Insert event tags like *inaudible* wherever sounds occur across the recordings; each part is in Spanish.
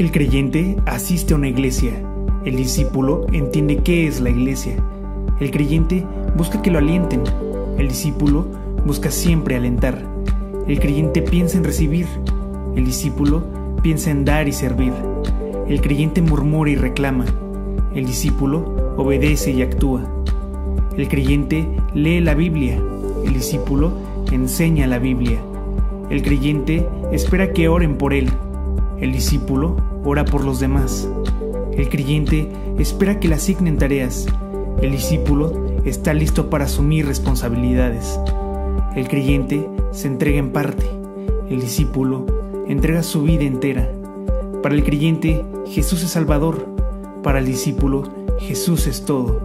El creyente asiste a una iglesia. El discípulo entiende qué es la iglesia. El creyente busca que lo alienten. El discípulo busca siempre alentar. El creyente piensa en recibir. El discípulo piensa en dar y servir. El creyente murmura y reclama. El discípulo obedece y actúa. El creyente lee la Biblia. El discípulo enseña la Biblia. El creyente espera que oren por él. El discípulo ora por los demás. El creyente espera que le asignen tareas. El discípulo está listo para asumir responsabilidades. El creyente se entrega en parte. El discípulo entrega su vida entera. Para el creyente, Jesús es Salvador. Para el discípulo, Jesús es todo.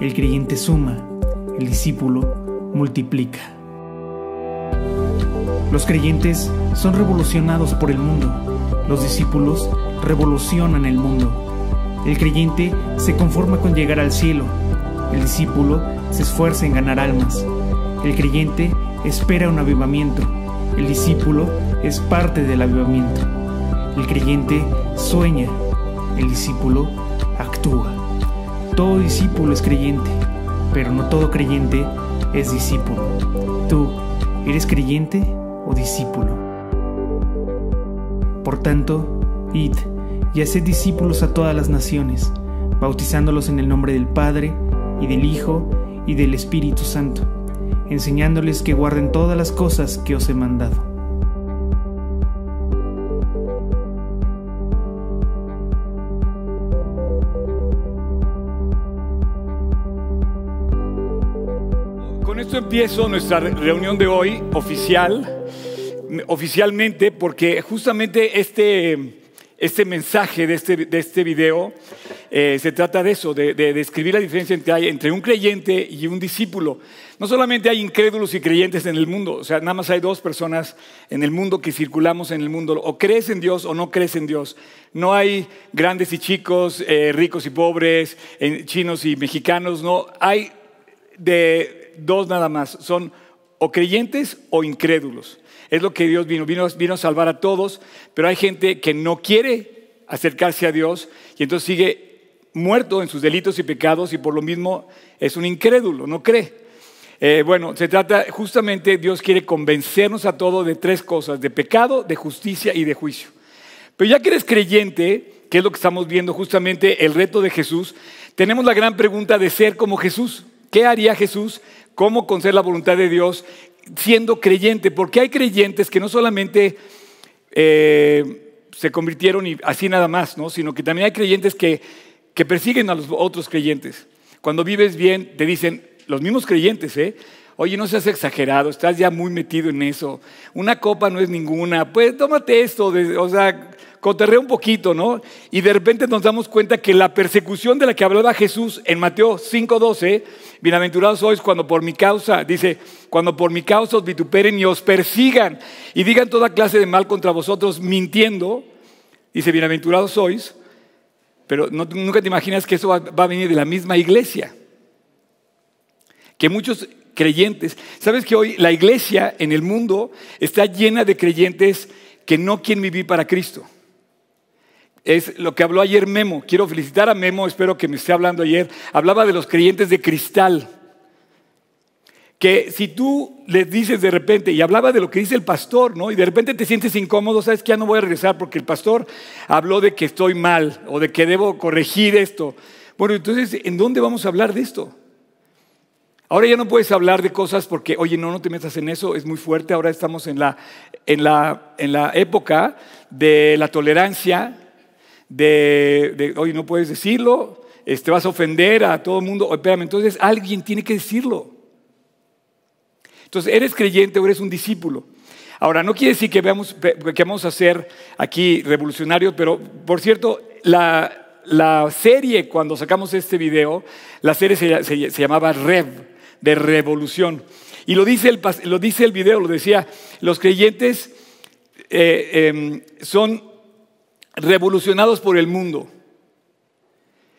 El creyente suma. El discípulo multiplica. Los creyentes son revolucionados por el mundo. Los discípulos revolucionan el mundo. El creyente se conforma con llegar al cielo. El discípulo se esfuerza en ganar almas. El creyente espera un avivamiento. El discípulo es parte del avivamiento. El creyente sueña. El discípulo actúa. Todo discípulo es creyente, pero no todo creyente es discípulo. ¿Tú eres creyente o discípulo? Por tanto, id y haced discípulos a todas las naciones, bautizándolos en el nombre del Padre, y del Hijo, y del Espíritu Santo, enseñándoles que guarden todas las cosas que os he mandado. Con esto empiezo nuestra reunión de hoy oficial, oficialmente, porque justamente este, este mensaje de este, de este video eh, se trata de eso, de, de describir la diferencia entre, hay entre un creyente y un discípulo. No solamente hay incrédulos y creyentes en el mundo, o sea, nada más hay dos personas en el mundo que circulamos en el mundo, o crees en Dios o no crees en Dios. No hay grandes y chicos, eh, ricos y pobres, eh, chinos y mexicanos, no, hay de dos nada más, son o creyentes o incrédulos. Es lo que Dios vino, vino, a salvar a todos, pero hay gente que no quiere acercarse a Dios y entonces sigue muerto en sus delitos y pecados y por lo mismo es un incrédulo, no cree. Eh, bueno, se trata justamente, Dios quiere convencernos a todos de tres cosas, de pecado, de justicia y de juicio. Pero ya que eres creyente, que es lo que estamos viendo justamente el reto de Jesús, tenemos la gran pregunta de ser como Jesús. ¿Qué haría Jesús? ¿Cómo conocer la voluntad de Dios siendo creyente? Porque hay creyentes que no solamente eh, se convirtieron y así nada más, ¿no? sino que también hay creyentes que, que persiguen a los otros creyentes. Cuando vives bien, te dicen, los mismos creyentes, ¿eh? Oye, no seas exagerado, estás ya muy metido en eso. Una copa no es ninguna. Pues tómate esto, de- o sea, coterrea un poquito, ¿no? Y de repente nos damos cuenta que la persecución de la que hablaba Jesús en Mateo 5:12, bienaventurados sois cuando por mi causa, dice, cuando por mi causa os vituperen y os persigan y digan toda clase de mal contra vosotros mintiendo, dice, bienaventurados sois, pero nunca te imaginas que eso va, va a venir de la misma iglesia que muchos creyentes, sabes que hoy la iglesia en el mundo está llena de creyentes que no quieren vivir para Cristo. Es lo que habló ayer Memo. Quiero felicitar a Memo, espero que me esté hablando ayer. Hablaba de los creyentes de cristal. Que si tú les dices de repente, y hablaba de lo que dice el pastor, ¿no? Y de repente te sientes incómodo, sabes que ya no voy a regresar porque el pastor habló de que estoy mal o de que debo corregir esto. Bueno, entonces, ¿en dónde vamos a hablar de esto? Ahora ya no puedes hablar de cosas porque, oye, no, no te metas en eso, es muy fuerte. Ahora estamos en la, en la, en la época de la tolerancia, de, de, oye, no puedes decirlo, este, vas a ofender a todo el mundo. Oye, espérame, entonces alguien tiene que decirlo. Entonces, ¿eres creyente o eres un discípulo? Ahora, no quiere decir que, veamos, que vamos a ser aquí revolucionarios, pero por cierto, la, la serie, cuando sacamos este video, la serie se, se- se llamaba Rev, de revolución. Y lo dice el, lo dice el video, lo decía, los creyentes eh, em, son revolucionados por el mundo.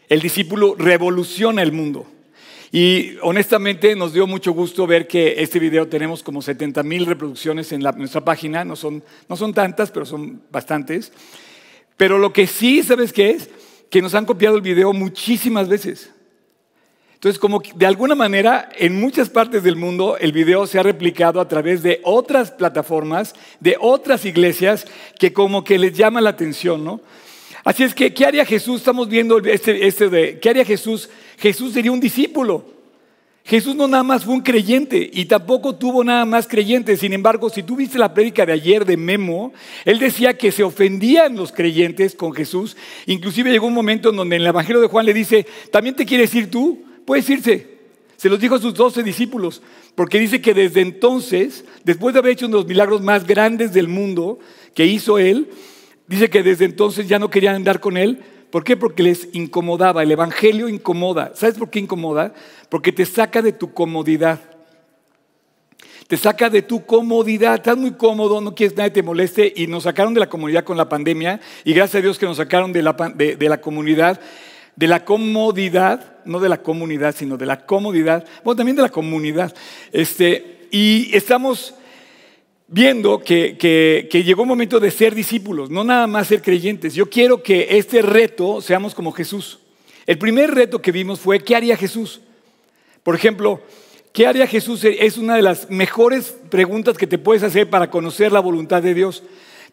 El discípulo revoluciona el mundo. Y honestamente nos dio mucho gusto ver que este video tenemos como 70 mil reproducciones en la- nuestra página, no son, no son tantas, pero son bastantes. Pero lo que sí, ¿sabes qué es? Que nos han copiado el video muchísimas veces. Entonces, como de alguna manera, en muchas partes del mundo, el video se ha replicado a través de otras plataformas, de otras iglesias, que como que les llama la atención, ¿no? Así es que, ¿qué haría Jesús? Estamos viendo este, este de, ¿qué haría Jesús? Jesús sería un discípulo. Jesús no nada más fue un creyente y tampoco tuvo nada más creyentes. Sin embargo, si tú viste la prédica de ayer de Memo, él decía que se ofendían los creyentes con Jesús. Inclusive llegó un momento en donde en el Evangelio de Juan le dice, ¿también te quieres ir tú? Puedes irse. Se los dijo a sus doce discípulos, porque dice que desde entonces, después de haber hecho uno de los milagros más grandes del mundo que hizo él, Dice que desde entonces ya no querían andar con él. ¿Por qué? Porque les incomodaba. El Evangelio incomoda. ¿Sabes por qué incomoda? Porque te saca de tu comodidad. Te saca de tu comodidad. Estás muy cómodo, no quieres que nadie te moleste. Y nos sacaron de la comunidad con la pandemia. Y gracias a Dios que nos sacaron de la, de la comunidad. De la comodidad, no de la comunidad, sino de la comodidad. Bueno, también de la comunidad. Este, y estamos viendo que, llegó un momento de ser discípulos, no nada más ser creyentes. Yo quiero que este reto seamos como Jesús. El primer reto que vimos fue, ¿qué haría Jesús? Por ejemplo, ¿qué haría Jesús? Es una de las mejores preguntas que te puedes hacer para conocer la voluntad de Dios.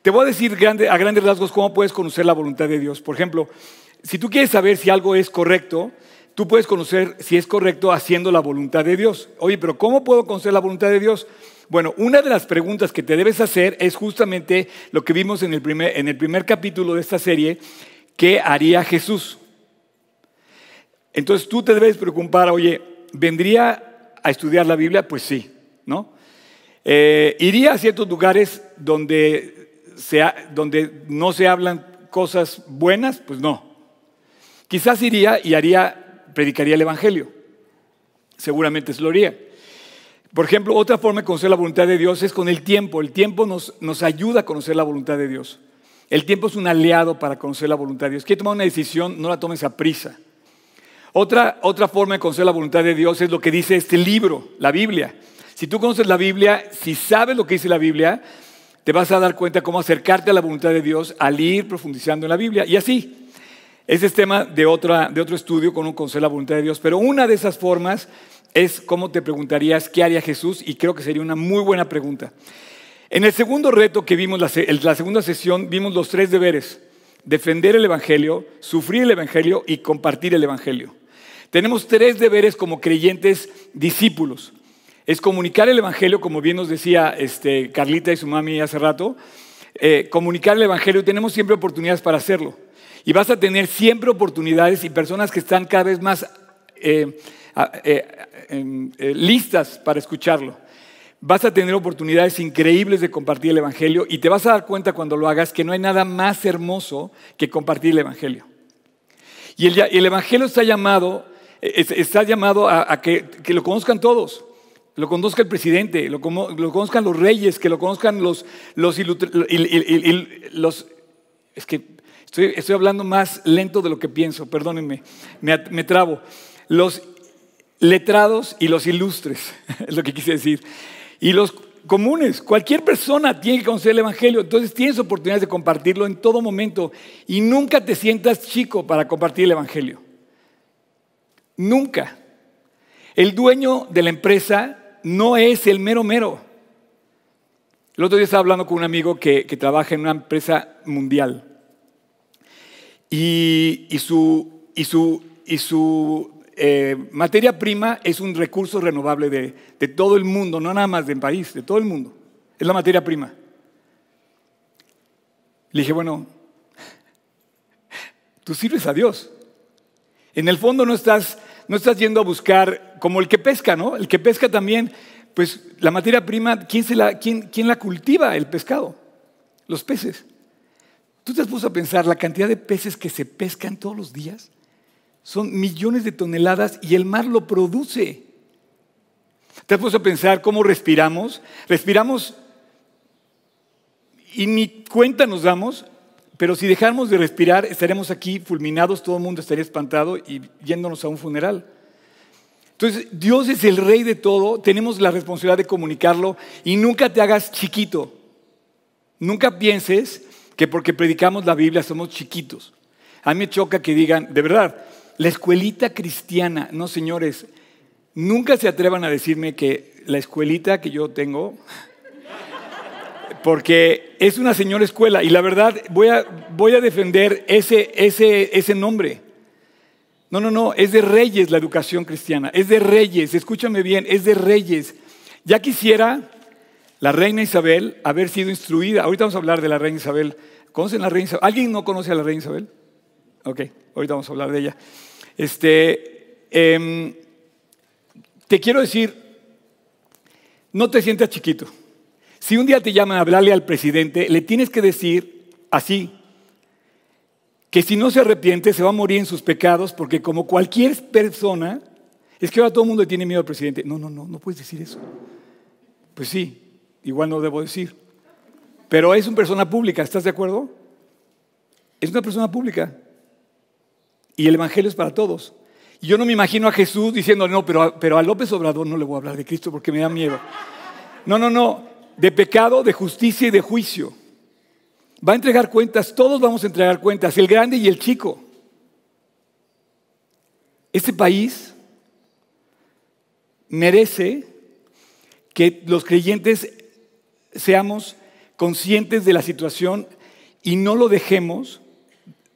Te voy a decir a grandes rasgos cómo puedes conocer la voluntad de Dios. Por ejemplo, si tú quieres saber si algo es correcto, tú puedes conocer si es correcto haciendo la voluntad de Dios. Oye, pero ¿cómo puedo conocer la voluntad de Dios? Bueno, una de las preguntas que te debes hacer es justamente lo que vimos en el primer, en el primer capítulo de esta serie, ¿qué haría Jesús? Entonces tú te debes preocupar, oye, ¿vendría a estudiar la Biblia? Pues sí, ¿no? Eh, ¿Iría a ciertos lugares donde, donde no se hablan cosas buenas? Pues no. Quizás iría y haría, predicaría el Evangelio. Seguramente se lo haría. Por ejemplo, otra forma de conocer la voluntad de Dios es con el tiempo. El tiempo nos, nos ayuda a conocer la voluntad de Dios. El tiempo es un aliado para conocer la voluntad de Dios. Quieres tomar una decisión, no la tomes a prisa. Otra, otra forma de conocer la voluntad de Dios es lo que dice este libro, la Biblia. Si tú conoces la Biblia, si sabes lo que dice la Biblia, te vas a dar cuenta cómo acercarte a la voluntad de Dios al ir profundizando en la Biblia. Y así, ese es tema de, otra, de otro estudio con un conocer la voluntad de Dios. Pero una de esas formas es cómo te preguntarías qué haría Jesús y creo que sería una muy buena pregunta. En el segundo reto que vimos, en la segunda sesión, vimos los tres deberes. Defender el Evangelio, sufrir el Evangelio y compartir el Evangelio. Tenemos tres deberes como creyentes discípulos. Es comunicar el Evangelio, como bien nos decía este, Carlita y su mami hace rato. Eh, comunicar el Evangelio, tenemos siempre oportunidades para hacerlo. Y vas a tener siempre oportunidades y personas que están cada vez más eh, eh, eh, listas para escucharlo. Vas a tener oportunidades increíbles de compartir el Evangelio y te vas a dar cuenta cuando lo hagas que no hay nada más hermoso que compartir el Evangelio. Y el, Evangelio está llamado, está llamado a, que, lo conozcan todos lo conozca el presidente, lo, conozcan los reyes, que lo conozcan los... los, los es que estoy, hablando más lento de lo que pienso, perdónenme, me, me trabo. Los letrados y los ilustres, *laughs* es lo que quise decir. Y los comunes, cualquier persona tiene que conocer el Evangelio, entonces tienes oportunidades de compartirlo en todo momento y nunca te sientas chico para compartir el Evangelio. Nunca. El dueño de la empresa no es el mero mero. El otro día estaba hablando con un amigo que, trabaja en una empresa mundial y, su, eh, materia prima es un recurso renovable de, todo el mundo, no nada más del país, de todo el mundo. Es la materia prima. Le dije, bueno, tú sirves a Dios. En el fondo no estás, no estás yendo a buscar como el que pesca, ¿no? El que pesca también, pues la materia prima, ¿quién, se la, quién, quién la cultiva? El pescado, los peces. ¿Tú te has puesto a pensar la cantidad de peces que se pescan todos los días? Son millones de toneladas y el mar lo produce. ¿Te has puesto a pensar cómo respiramos? Respiramos y ni cuenta nos damos, pero si dejáramos de respirar estaremos aquí fulminados, todo el mundo estaría espantado y yéndonos a un funeral. Entonces, Dios es el rey de todo, tenemos la responsabilidad de comunicarlo y nunca te hagas chiquito. Nunca pienses que porque predicamos la Biblia somos chiquitos. A mí me choca que digan, de verdad, la escuelita cristiana, no señores, nunca se atrevan a decirme que la escuelita que yo tengo, porque es una señora escuela y la verdad voy a, voy a defender ese, ese, ese nombre. No, no, no, es de reyes la educación cristiana, es de reyes, escúchame bien, es de reyes. Ya quisiera la reina Isabel haber sido instruida, ahorita vamos a hablar de la reina Isabel. ¿Conocen la reina Isabel? ¿Alguien no conoce a la reina Isabel? Ok, ahorita vamos a hablar de ella. Este, em, te quiero decir, no te sientas chiquito. Si un día te llaman a hablarle al presidente, le tienes que decir así, que si no se arrepiente se va a morir en sus pecados, porque como cualquier persona, es que ahora todo el mundo tiene miedo al presidente. No, no, no, no puedes decir eso. Pues sí, igual no debo decir. Pero es una persona pública, ¿estás de acuerdo? Es una persona pública. Y el Evangelio es para todos. Y yo no me imagino a Jesús diciendo, no, pero, pero a López Obrador no le voy a hablar de Cristo porque me da miedo. No, no, no. De pecado, de justicia y de juicio. Va a entregar cuentas, todos vamos a entregar cuentas, el grande y el chico. Este país merece que los creyentes seamos conscientes de la situación y no lo dejemos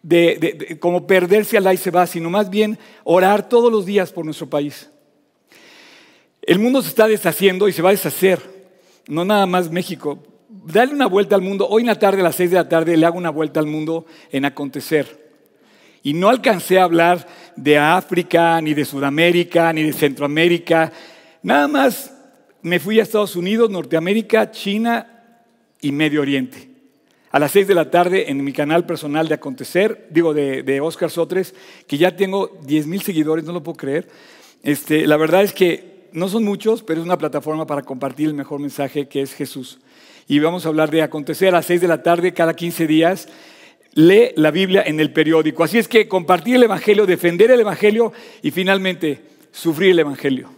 de, como perderse al y se va, sino más bien orar todos los días por nuestro país. El mundo se está deshaciendo y se va a deshacer, no nada más México. Dale una vuelta al mundo. Hoy en la tarde, a las seis de la tarde, le hago una vuelta al mundo en acontecer. Y no alcancé a hablar de África, ni de Sudamérica, ni de Centroamérica. Nada más me fui a Estados Unidos, Norteamérica, China y Medio Oriente a las 6 de la tarde en mi canal personal de Acontecer, digo de, Oscar Sotres, que ya tengo 10 mil seguidores, no lo puedo creer. Este, la verdad es que no son muchos, pero es una plataforma para compartir el mejor mensaje que es Jesús. Y vamos a hablar de Acontecer a las 6 de la tarde cada 15 días. Lee la Biblia en el periódico. Así es que compartir el Evangelio, defender el Evangelio y finalmente sufrir el Evangelio.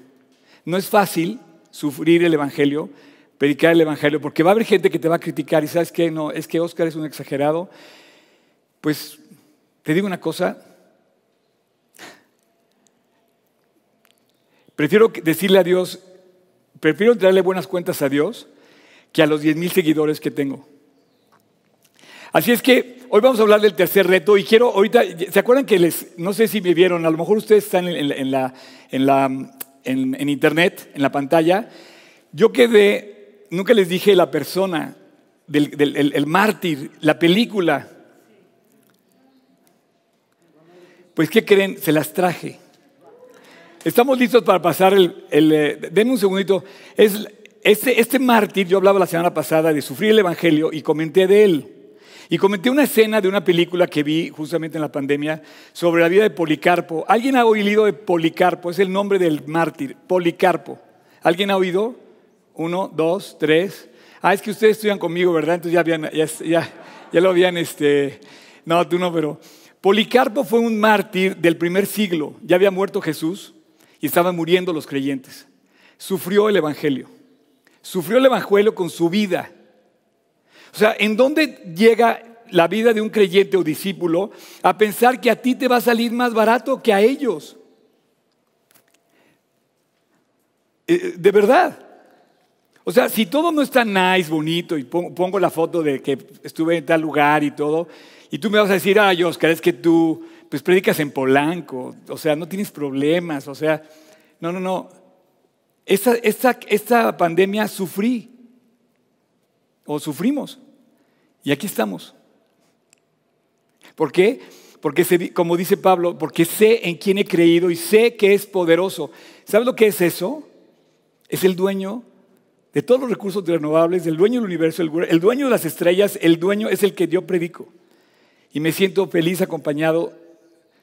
No es fácil sufrir el Evangelio, predicar el Evangelio, porque va a haber gente que te va a criticar y sabes que no, es que Oscar es un exagerado. Pues te digo una cosa, prefiero decirle a Dios, prefiero darle buenas cuentas a Dios que a los 10 mil seguidores que tengo. Así es que hoy vamos a hablar del tercer reto y quiero ahorita, ¿se acuerdan que les, no sé si me vieron, a lo mejor ustedes están en, la, en, la, en internet, en la pantalla, yo quedé nunca les dije la persona, del, el, mártir, la película. Pues, ¿qué creen? Se las traje. Estamos listos para pasar el... el eh, denme un segundito. Es, este, este mártir, yo hablaba la semana pasada de sufrir el Evangelio y comenté de él. Y comenté una escena de una película que vi justamente en la pandemia sobre la vida de Policarpo. ¿Alguien ha oído de Policarpo? Es el nombre del mártir, Policarpo. ¿Alguien ha oído? Uno, dos, tres. Ah, es que ustedes estudian conmigo, ¿verdad? Entonces ya, habían, ya, ya, lo habían, este... No, tú no, pero... Policarpo fue un mártir del primer siglo. Ya había muerto Jesús y estaban muriendo los creyentes. Sufrió el Evangelio. Sufrió el Evangelio con su vida. O sea, ¿en dónde llega la vida de un creyente o discípulo a pensar que a ti te va a salir más barato que a ellos? Eh, de verdad. O sea, si todo no está nice, bonito, y pongo la foto de que estuve en tal lugar y todo, y tú me vas a decir, ay, Oscar, es que tú pues predicas en Polanco, o sea, no tienes problemas, o sea, no, no, no. Esta, esta, pandemia sufrí, o sufrimos, y aquí estamos. ¿Por qué? Porque, como dice Pablo, porque sé en quién he creído y sé que es poderoso. ¿Sabes lo que es eso? Es el dueño de todos los recursos renovables, del dueño del universo, el, dueño de las estrellas, el dueño es el que yo predico. Y me siento feliz acompañado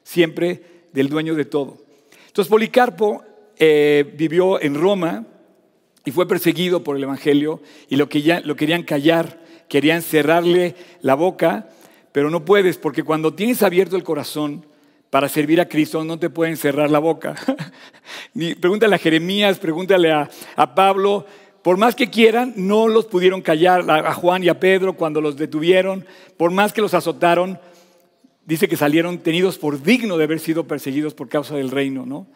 siempre del dueño de todo. Entonces Policarpo eh, vivió en Roma y fue perseguido por el Evangelio y lo, que ya, lo querían callar, querían cerrarle la boca, pero no puedes porque cuando tienes abierto el corazón para servir a Cristo no te pueden cerrar la boca. *laughs* pregúntale a Jeremías, pregúntale a, a Pablo, Por más que quieran, no los pudieron callar a Juan y a Pedro cuando los detuvieron, por más que los azotaron, dice que salieron tenidos por digno de haber sido perseguidos por causa del reino, ¿no?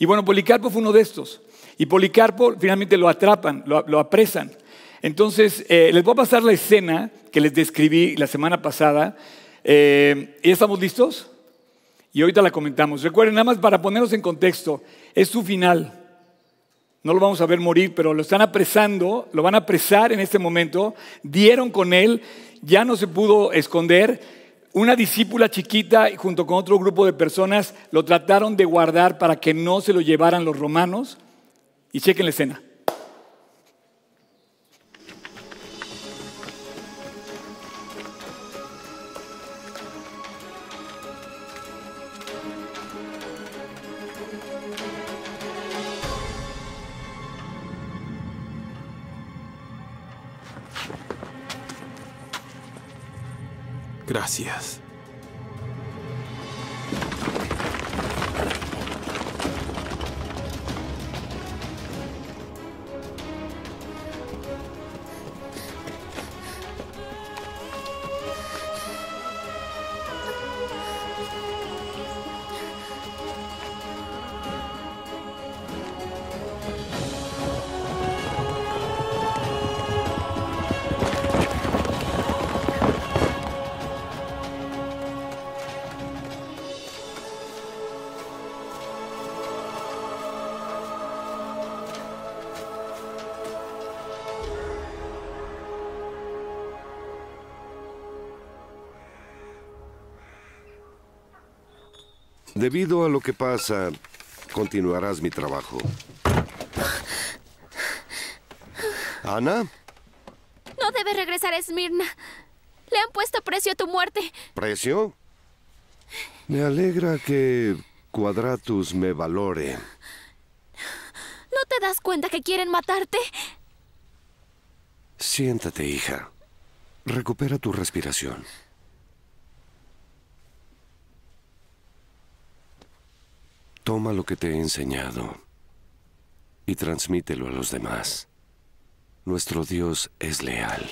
Y bueno, Policarpo fue uno de estos. Y Policarpo finalmente lo atrapan, lo, apresan. Entonces, eh, les voy a pasar la escena que les describí la semana pasada. Eh, ¿Ya estamos listos? Y ahorita la comentamos. Recuerden, nada más para ponernos en contexto, es su final. No lo vamos a ver morir, pero lo están apresando, lo van a apresar en este momento. Dieron con él, ya no se pudo esconder una discípula chiquita junto con otro grupo de personas lo trataron de guardar para que no se lo llevaran los romanos. Y chequen la escena. Gracias. Debido a lo que pasa, continuarás mi trabajo. ¿Ana? No debe regresar a Esmirna. Le han puesto precio a tu muerte. ¿Precio? Me alegra que Quadratus me valore. ¿No te das cuenta que quieren matarte? Siéntate, hija. Recupera tu respiración. Toma lo que te he enseñado y transmítelo a los demás. Nuestro Dios es leal.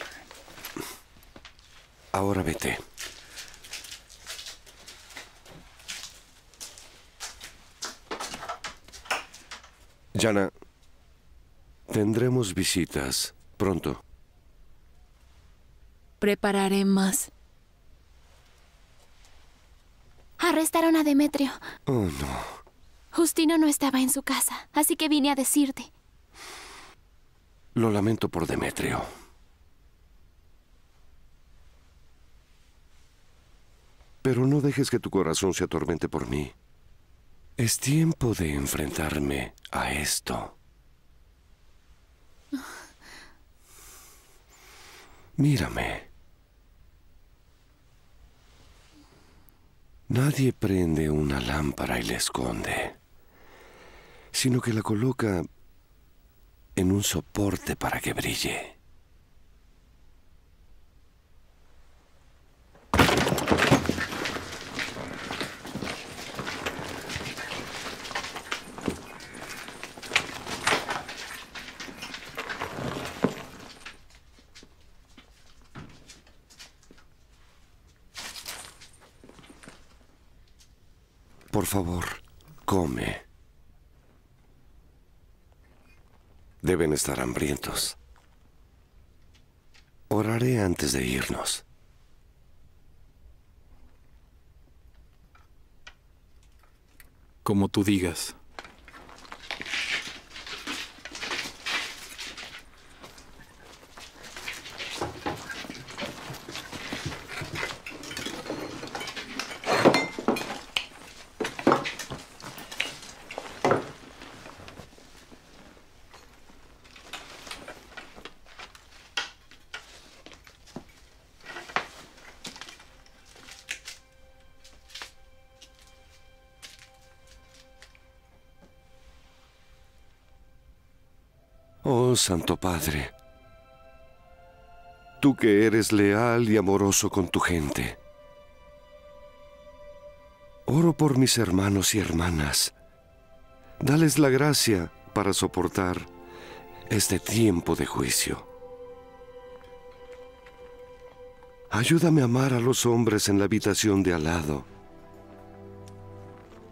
Ahora vete. Yana, tendremos visitas pronto. Prepararé más. Arrestaron a Demetrio. Oh, no. Justino no estaba en su casa, así que vine a decirte. Lo lamento por Demetrio. Pero no dejes que tu corazón se atormente por mí. Es tiempo de enfrentarme a esto. Mírame. Nadie prende una lámpara y la esconde sino que la coloca en un soporte para que brille. Por favor, come. Deben estar hambrientos. Oraré antes de irnos. Como tú digas. Santo Padre, tú que eres leal y amoroso con tu gente, oro por mis hermanos y hermanas. Dales la gracia para soportar este tiempo de juicio. Ayúdame a amar a los hombres en la habitación de al lado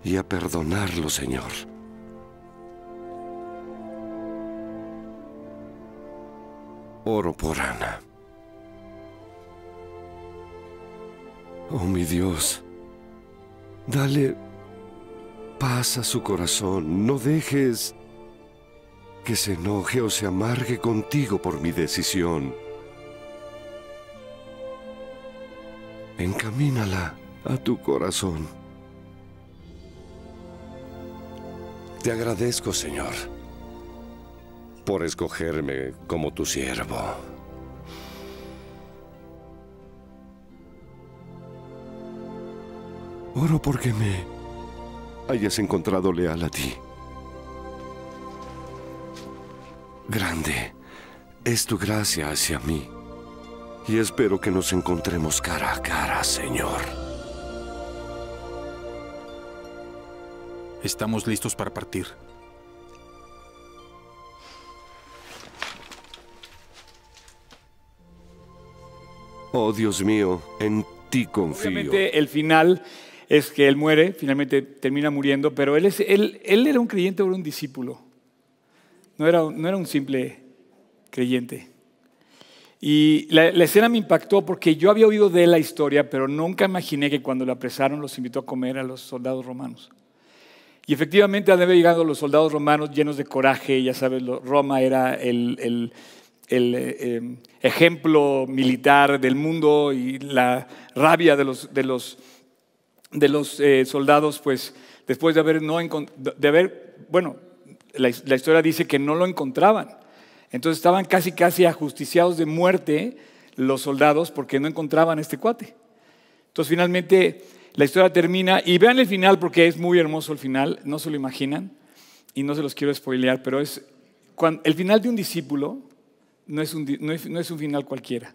y a perdonarlos, Señor. Oro por Ana. Oh mi Dios, dale paz a su corazón. No dejes que se enoje o se amargue contigo por mi decisión. Encamínala a tu corazón. Te agradezco, Señor, por escogerme como tu siervo. Oro porque me hayas encontrado leal a ti. Grande es tu gracia hacia mí. Y espero que nos encontremos cara a cara, Señor. Estamos listos para partir. Oh Dios mío, en ti confío. Obviamente el final es que él muere, finalmente termina muriendo, pero él, es, él, él era un creyente o era un discípulo. No era, no era un simple creyente. Y la, la, escena me impactó porque yo había oído de la historia, pero nunca imaginé que cuando lo apresaron los invitó a comer a los soldados romanos. Y efectivamente han llegado los soldados romanos llenos de coraje, ya sabes, Roma era el, el, el eh, ejemplo militar del mundo y la rabia de los, de los, de los eh, soldados, pues después de haber, no, de haber bueno, la, la historia dice que no lo encontraban. Entonces estaban casi, casi ajusticiados de muerte los soldados porque no encontraban a este cuate. Entonces finalmente la historia termina y vean el final porque es muy hermoso el final, no se lo imaginan y no se los quiero spoilear, pero es cuando, el final de un discípulo no es un, no es, no es un final cualquiera.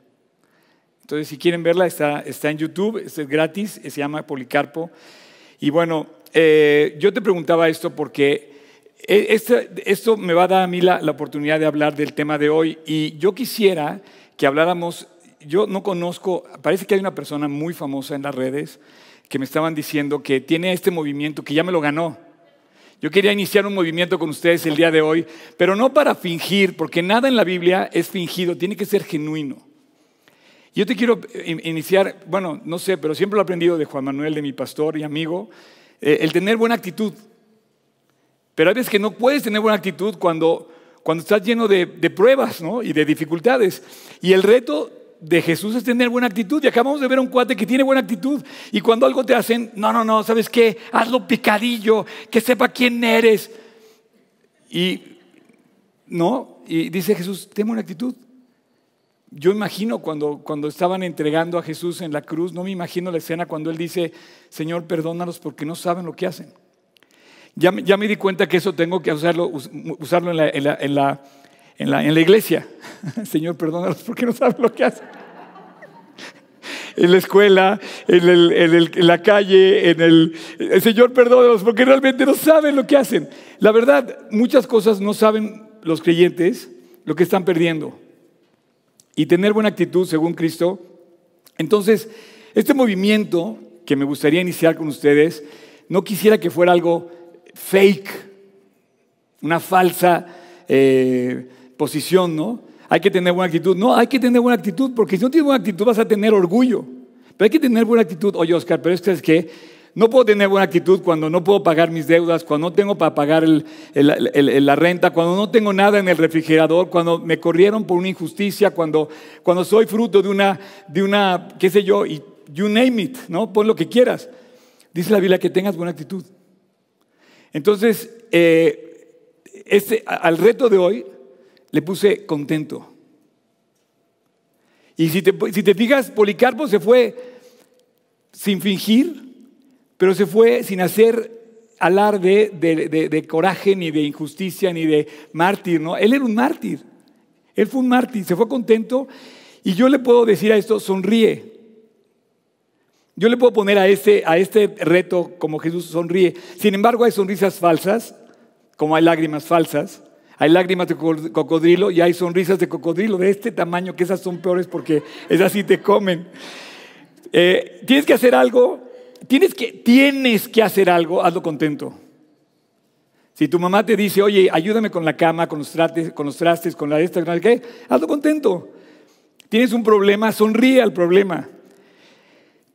Entonces si quieren verla está, está en YouTube, es gratis, se llama Policarpo. Y bueno, eh, yo te preguntaba esto porque esto, esto, me va a dar a mí la, la, oportunidad de hablar del tema de hoy y yo quisiera que habláramos, yo no conozco, parece que hay una persona muy famosa en las redes que me estaban diciendo que tiene este movimiento, que ya me lo ganó. Yo quería iniciar un movimiento con ustedes el día de hoy, pero no para fingir, porque nada en la Biblia es fingido, tiene que ser genuino. Yo te quiero iniciar, bueno, no sé, pero siempre lo he aprendido de Juan Manuel, de mi pastor y amigo, eh, el tener buena actitud. Pero hay veces que no puedes tener buena actitud cuando, cuando estás lleno de, de pruebas ¿no? y de dificultades. Y el reto de Jesús es tener buena actitud. Y acabamos de ver a un cuate que tiene buena actitud. Y cuando algo te hacen, no, no, no, ¿sabes qué? Hazlo picadillo, que sepa quién eres. Y, ¿no? Y dice Jesús, ten buena actitud. Yo imagino cuando, cuando estaban entregando a Jesús en la cruz, no me imagino la escena cuando Él dice, Señor, perdónalos porque no saben lo que hacen. Ya, ya me di cuenta que eso tengo que usarlo, usarlo en, la, en, la, en la iglesia. *laughs* Señor, perdónalos porque no saben lo que hacen. En la escuela, en, el, en la calle, en el, el Señor, perdónalos porque realmente no saben lo que hacen. La verdad, muchas cosas no saben los creyentes lo que están perdiendo. Y tener buena actitud según Cristo. Entonces, este movimiento que me gustaría iniciar con ustedes, no quisiera que fuera algo fake, una falsa eh, posición, ¿no? Hay que tener buena actitud. No, hay que tener buena actitud, porque si no tienes buena actitud vas a tener orgullo. Pero hay que tener buena actitud. Oye, Oscar, pero es que no puedo tener buena actitud cuando no puedo pagar mis deudas, cuando no tengo para pagar la renta, cuando no tengo nada en el refrigerador, cuando me corrieron por una injusticia, cuando, cuando soy fruto de una, de una, qué sé yo, y you name it, ¿no? Pon lo que quieras. Dice la Biblia que tengas buena actitud. Entonces, eh, este, al reto de hoy le puse contento. Y si te, si te fijas, Policarpo se fue sin fingir, pero se fue sin hacer alarde de, de, de, coraje, ni de injusticia, ni de mártir, ¿no? Él era un mártir. Él fue un mártir, se fue contento. Y yo le puedo decir a esto, sonríe. Yo le puedo poner a este, a este reto como Jesús sonríe. Sin embargo, hay sonrisas falsas, como hay lágrimas falsas, Hay lágrimas de cocodrilo y hay sonrisas de cocodrilo de este tamaño, que esas son peores porque esas sí te comen. Eh, tienes que hacer algo, tienes que, tienes que hacer algo, hazlo contento. Si tu mamá te dice, oye, ayúdame con la cama, con los trastes, con, los trastes, con la esta, ¿qué? Hazlo contento. Tienes un problema, sonríe al problema.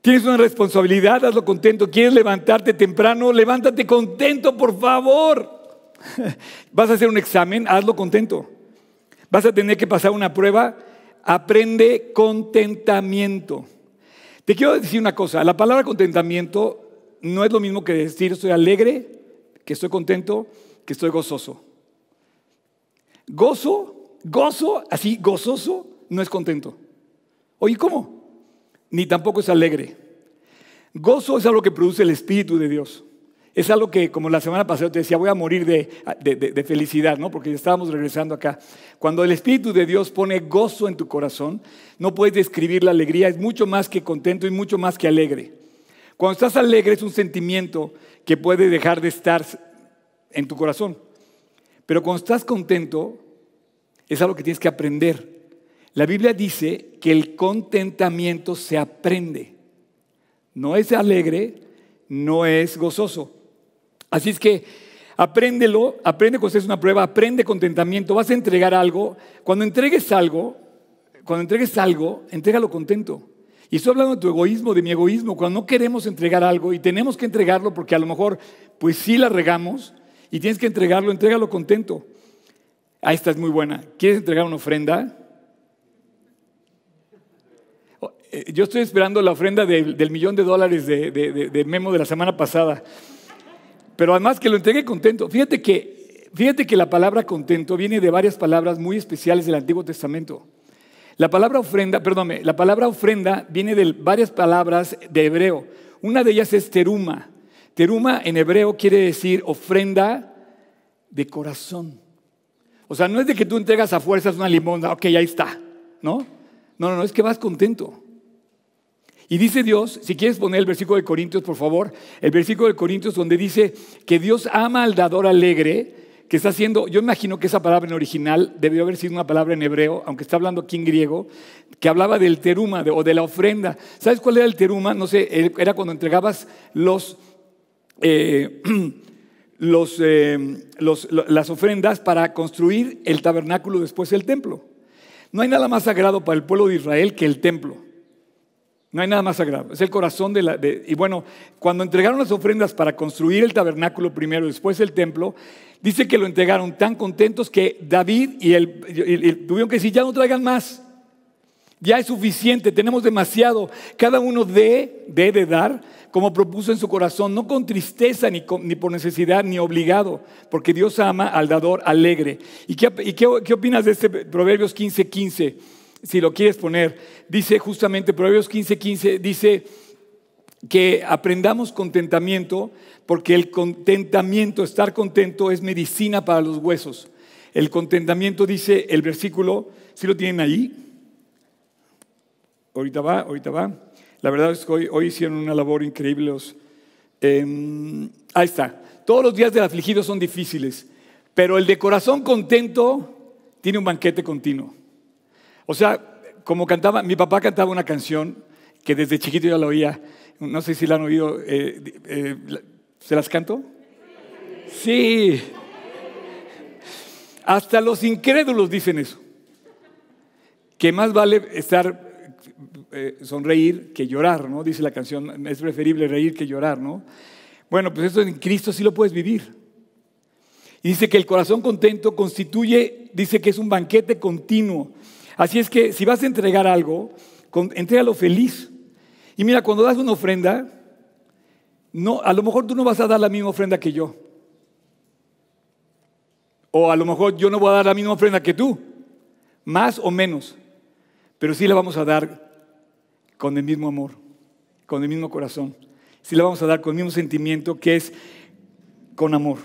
Tienes una responsabilidad, hazlo contento. ¿Quieres levantarte temprano? Levántate contento, por favor. *laughs* Vas a hacer un examen, hazlo contento. Vas a tener que pasar una prueba, aprende contentamiento. Te quiero decir una cosa, la palabra contentamiento no es lo mismo que decir estoy alegre, que estoy contento, que estoy gozoso. Gozo, gozo, así gozoso, no es contento. Oye, ¿cómo? Ni tampoco es alegre. Gozo es algo que produce el Espíritu de Dios. Es algo que, como la semana pasada te decía, voy a morir de, felicidad, ¿no? Porque estábamos regresando acá. Cuando el Espíritu de Dios pone gozo en tu corazón, no puedes describir la alegría, es mucho más que contento y mucho más que alegre. Cuando estás alegre es un sentimiento que puede dejar de estar en tu corazón. Pero cuando estás contento, es algo que tienes que aprender. La Biblia dice que el contentamiento se aprende. No es alegre, no es gozoso. Así es que apréndelo, aprende cuando es una prueba, aprende contentamiento, vas a entregar algo. Cuando entregues algo, cuando entregues algo, entrégalo contento. Y estoy hablando de tu egoísmo, de mi egoísmo, cuando no queremos entregar algo y tenemos que entregarlo porque a lo mejor, pues sí la regamos y tienes que entregarlo, entrégalo contento. Ahí esta es muy buena. ¿Quieres entregar una ofrenda? Eh, yo estoy esperando la ofrenda del millón de dólares de Memo de la semana pasada. Pero además que lo entregue contento. Fíjate que, fíjate que la palabra contento viene de varias palabras muy especiales del Antiguo Testamento. La palabra ofrenda, perdóname, la palabra ofrenda viene de varias palabras de hebreo. Una de ellas es teruma. Teruma en hebreo quiere decir ofrenda de corazón. O sea, no es de que tú entregas a fuerzas una limosna, ok, ahí está, ¿no? No, no, no, es que vas contento. Y dice Dios, si quieres poner el versículo de Corintios, por favor, el versículo de Corintios donde dice que Dios ama al dador alegre, que está haciendo, yo imagino que esa palabra en original debió haber sido una palabra en hebreo, aunque está hablando aquí en griego, que hablaba del teruma o de la ofrenda. ¿Sabes cuál era el teruma? No sé, era cuando entregabas los, eh, *clears throat* eh, las ofrendas para construir el tabernáculo después del templo. No hay nada más sagrado para el pueblo de Israel que el templo. No hay nada más sagrado. Es el corazón de la... y bueno, cuando entregaron las ofrendas para construir el tabernáculo primero, después el templo, dice que lo entregaron tan contentos que David y él tuvieron que decir, ya no traigan más. Ya es suficiente, tenemos demasiado. Cada uno debe de dar como propuso en su corazón, no con tristeza ni, ni por necesidad ni obligado, porque Dios ama al dador alegre. ¿Y qué, y qué, qué opinas de este Proverbios 15:15? 15? Si lo quieres poner, dice justamente, Proverbios 15:15, 15, dice que aprendamos contentamiento, porque el contentamiento, estar contento, es medicina para los huesos. El contentamiento, dice el versículo, si lo tienen ahí, ahorita va, ahorita va. La verdad es que hoy, hicieron una labor increíble. Em, ahí está. Todos los días del afligido son difíciles, pero el de corazón contento tiene un banquete continuo. O sea, como cantaba, mi papá cantaba una canción que desde chiquito yo la oía, no sé si la han oído, eh, eh, ¿se las canto? Sí. Hasta los incrédulos dicen eso. Que más vale estar, eh, sonreír que llorar, ¿no? Dice la canción, es preferible reír que llorar, ¿no? Bueno, pues eso en Cristo sí lo puedes vivir. Y dice que el corazón contento constituye, dice que es un banquete continuo Así es que si vas a entregar algo, entrégalo feliz. Y mira, cuando das una ofrenda, no, a lo mejor tú no vas a dar la misma ofrenda que yo. O a lo mejor yo no voy a dar la misma ofrenda que tú, más o menos. Pero sí la vamos a dar con el mismo amor, con el mismo corazón. Sí la vamos a dar con el mismo sentimiento que es con amor.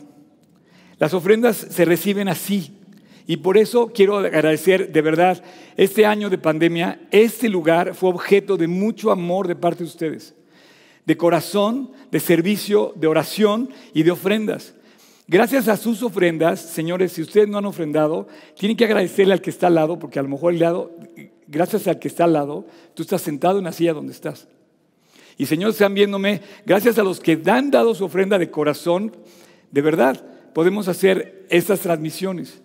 Las ofrendas se reciben así, y por eso quiero agradecer de verdad, este año de pandemia, este lugar fue objeto de mucho amor de parte de ustedes, de corazón, de servicio, de oración y de ofrendas. Gracias a sus ofrendas, señores, si ustedes no han ofrendado, tienen que agradecerle al que está al lado, porque a lo mejor el lado, gracias al que está al lado, tú estás sentado en la silla donde estás. Y señores, están viéndome, gracias a los que han dado su ofrenda de corazón, de verdad, podemos hacer estas transmisiones.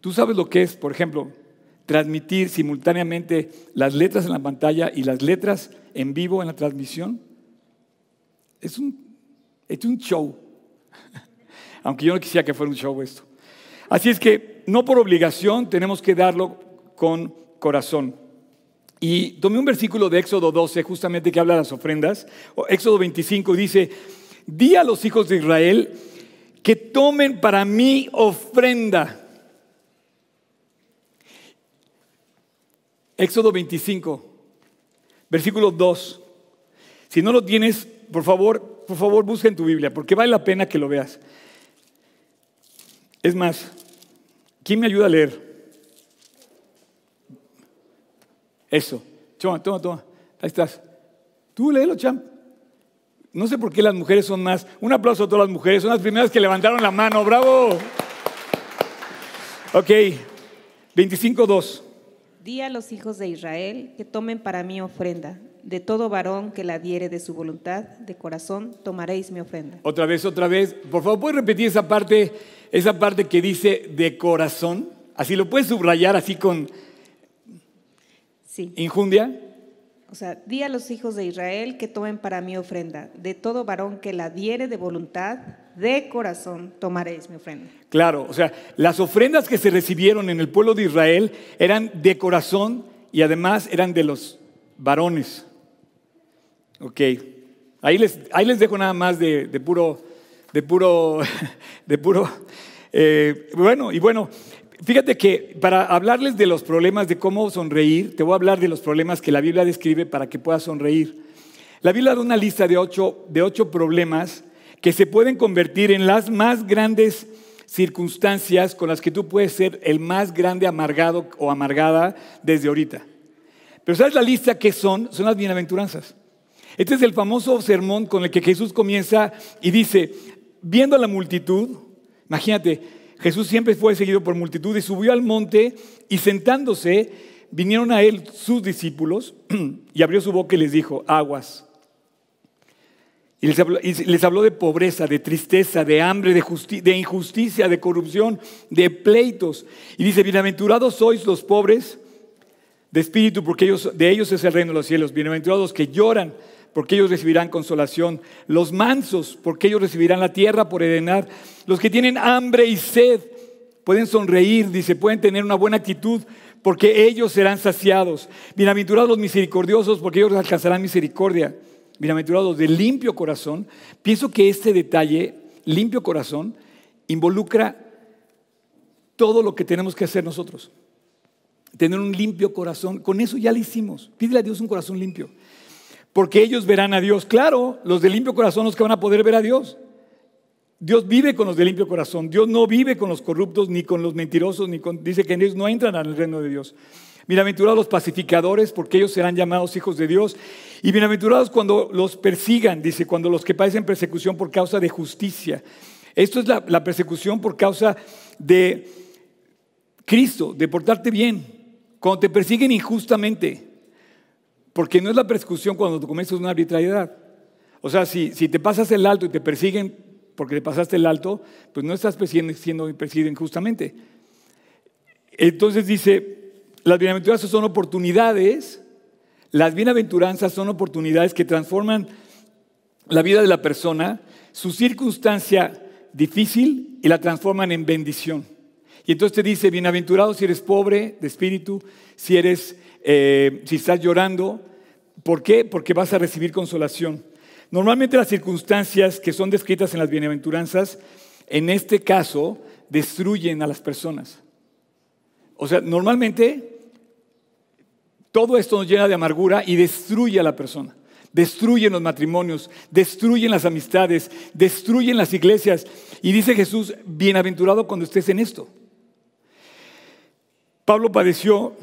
Tú sabes lo que es, por ejemplo, transmitir simultáneamente las letras en la pantalla y las letras en vivo en la transmisión. Es un, es un show. *laughs* Aunque yo no quisiera que fuera un show esto. Así es que no por obligación tenemos que darlo con corazón. Y tomé un versículo de Éxodo 12, justamente que habla de las ofrendas. Éxodo 25 dice, di a los hijos de Israel que tomen para mí ofrenda. Éxodo 25, versículo 2. Si no lo tienes, por favor, por favor, busca en tu Biblia, porque vale la pena que lo veas. Es más, ¿quién me ayuda a leer? Eso. Toma, toma, toma. Ahí estás. Tú léelo, champ. No sé por qué las mujeres son más. Un aplauso a todas las mujeres. Son las primeras que levantaron la mano. ¡Bravo! Ok. 25.2. Di a los hijos de Israel que tomen para mí ofrenda. De todo varón que la diere de su voluntad, de corazón, tomaréis mi ofrenda. Otra vez, otra vez. Por favor, ¿puedes repetir esa parte, esa parte que dice de corazón? Así lo puedes subrayar así con Sí. injundia. O sea, di a los hijos de Israel que tomen para mí ofrenda. De todo varón que la diere de voluntad, de corazón, tomaréis mi ofrenda. Claro, o sea, las ofrendas que se recibieron en el pueblo de Israel eran de corazón y además eran de los varones. Ok, ahí les, ahí les dejo nada más de, de puro, de puro, *laughs* de puro, eh, bueno, y bueno, fíjate que para hablarles de los problemas de cómo sonreír, te voy a hablar de los problemas que la Biblia describe para que puedas sonreír. La Biblia da una lista de ocho, de ocho problemas que se pueden convertir en las más grandes circunstancias con las que tú puedes ser el más grande amargado o amargada desde ahorita. Pero ¿sabes la lista que son? Son las bienaventuranzas. Este es el famoso sermón con el que Jesús comienza y dice, viendo a la multitud, imagínate, Jesús siempre fue seguido por multitud y subió al monte y sentándose, vinieron a él sus discípulos *clears throat* y abrió su boca y les dijo, aguas. Y les habló, de pobreza, de tristeza, de hambre, de, justi- de injusticia, de corrupción, de pleitos. Y dice, bienaventurados sois los pobres de espíritu, porque de ellos es el reino de los cielos. Bienaventurados los que lloran, porque ellos recibirán consolación. Los mansos, porque ellos recibirán la tierra por heredar. Los que tienen hambre y sed, pueden sonreír, dice, pueden tener una buena actitud, porque ellos serán saciados. Bienaventurados los misericordiosos, porque ellos alcanzarán misericordia. Bienaventurados los de limpio corazón. Pienso que este detalle, limpio corazón, involucra todo lo que tenemos que hacer nosotros tener un limpio corazón. Con eso ya lo hicimos. Pídele a Dios un corazón limpio. Porque ellos verán a Dios. Claro, los de limpio corazón los que van a poder ver a Dios. Dios vive con los de limpio corazón. Dios no vive con los corruptos ni con los mentirosos, ni con, dice que ellos no entran al reino de Dios. Bienaventurados los pacificadores, porque ellos serán llamados hijos de Dios. Y bienaventurados cuando los persigan, dice, cuando los que padecen persecución por causa de justicia. Esto es la, la persecución por causa de Cristo, de portarte bien. Cuando te persiguen injustamente, porque no es la persecución cuando tú cometes una arbitrariedad. O sea, si, si te pasas el alto y te persiguen porque te pasaste el alto, pues no estás persiguiendo- siendo perseguido injustamente. Entonces dice, las bienaventuranzas son oportunidades, las bienaventuranzas son oportunidades que transforman la vida de la persona, su circunstancia difícil y la transforman en bendición. Y entonces te dice, bienaventurado si eres pobre de espíritu, si eres, eh, si estás llorando. ¿Por qué? Porque vas a recibir consolación. Normalmente las circunstancias que son descritas en las bienaventuranzas, en este caso, destruyen a las personas. O sea, normalmente todo esto nos llena de amargura y destruye a la persona. Destruyen los matrimonios, destruyen las amistades, destruyen las iglesias. Y dice Jesús, bienaventurado cuando estés en esto. Pablo padeció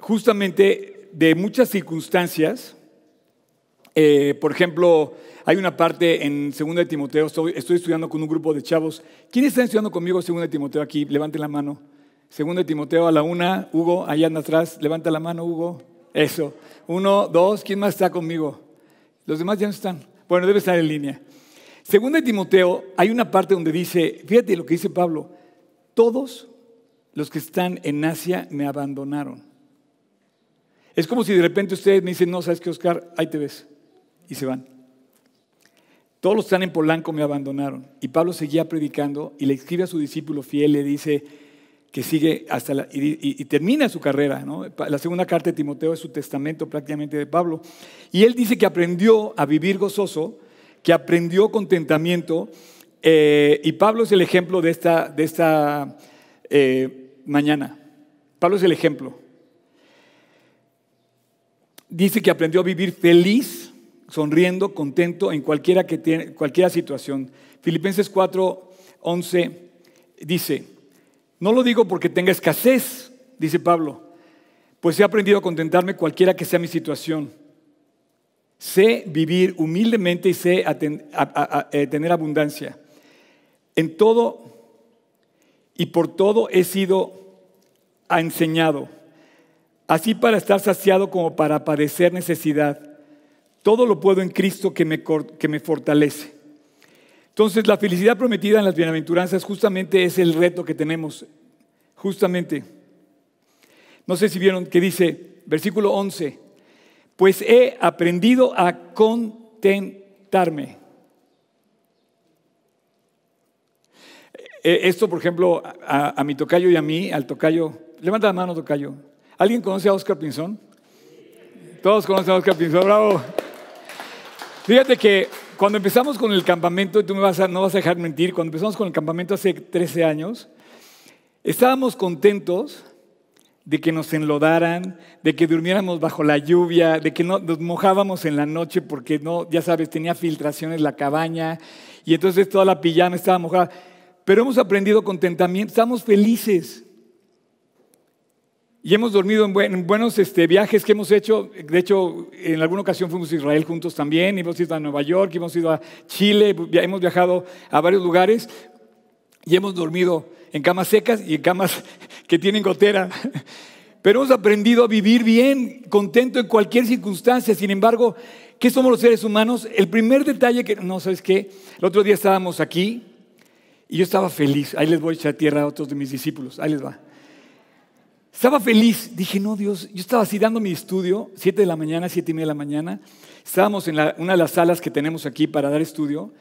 justamente de muchas circunstancias Eh, por ejemplo, hay una parte en 2 de Timoteo, estoy, estudiando con un grupo de chavos. ¿Quiénes están estudiando conmigo 2 de Timoteo aquí? Levanten la mano. 2 de Timoteo a la una, Hugo, allá anda atrás, levanta la mano, Hugo. Eso. Uno, dos, ¿quién más está conmigo? Los demás ya no están. Bueno, debe estar en línea. Según de Timoteo, hay una parte donde dice, fíjate lo que dice Pablo, todos los que están en Asia me abandonaron. Es como si de repente ustedes me dicen, no, sabes qué, Oscar, ahí te ves. Y se van. Todos los que están en Polanco me abandonaron. Y Pablo seguía predicando y le escribe a su discípulo fiel, le dice que sigue hasta la, y, termina su carrera. La segunda carta de Timoteo es su testamento prácticamente de Pablo. Y él dice que aprendió a vivir gozoso que aprendió contentamiento. Eh, y Pablo es el ejemplo de esta, de esta eh, mañana. Pablo es el ejemplo. Dice que aprendió a vivir feliz, sonriendo, contento en cualquiera, que tiene, situación. Filipenses 4, 11 dice, no lo digo porque tenga escasez, dice Pablo, pues he aprendido a contentarme cualquiera que sea mi situación Sé vivir humildemente y sé eh, tener abundancia. En todo y por todo he sido enseñado, así para estar saciado como para padecer necesidad. Todo lo puedo en Cristo que me, fortalece. Entonces, la felicidad prometida en las bienaventuranzas justamente es el reto que tenemos. Justamente. No sé si vieron que dice, versículo 11, pues he aprendido a contentarme. E, esto, por ejemplo, a, mi tocayo y a mí, al tocayo, levanta la mano, tocayo. ¿Alguien conoce a Oscar Pinzón? Todos conocen a Oscar Pinzón, bravo. Fíjate que cuando empezamos con el campamento, y tú a, no vas a dejar mentir, cuando empezamos con el campamento hace 13 años, estábamos contentos de que nos enlodaran, de que durmiéramos bajo la lluvia, de que no, nos mojábamos en la noche porque no, ya sabes, tenía filtraciones la cabaña y entonces toda la pijama estaba mojada. Pero hemos aprendido contentamiento, estamos felices. Y hemos dormido en, buenos este, viajes que hemos hecho. De hecho, en alguna ocasión fuimos a Israel juntos también. Hemos ido a Nueva York, hemos ido a Chile, hemos viajado a varios lugares y hemos dormido en camas secas y en camas *laughs* que tienen gotera. *laughs* Pero hemos aprendido a vivir bien, contento en cualquier circunstancia. Sin embargo, ¿qué somos los seres humanos? El primer detalle que, no, ¿sabes qué? El otro día estábamos aquí y yo estaba feliz. Ahí les voy a echar tierra a otros de mis discípulos. Ahí les va. Estaba feliz. Dije, no, Dios, yo estaba así dando mi estudio, siete de la mañana, siete y media de la mañana. Estábamos en una de las salas que tenemos aquí para dar estudio.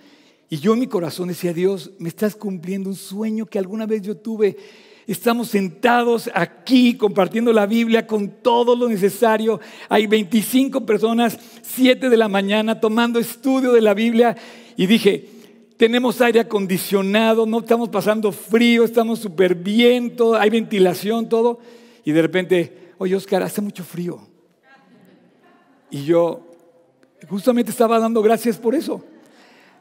Y yo en mi corazón decía, Dios, me estás cumpliendo un sueño que alguna vez yo tuve. Estamos sentados aquí compartiendo la Biblia con todo lo necesario. Hay 25 personas, 7 de la mañana, tomando estudio de la Biblia. Y dije, tenemos aire acondicionado, no estamos pasando frío, estamos súper bien, todo, hay ventilación, todo. Y de repente, oye Oscar, hace mucho frío. Y yo justamente estaba dando gracias por eso.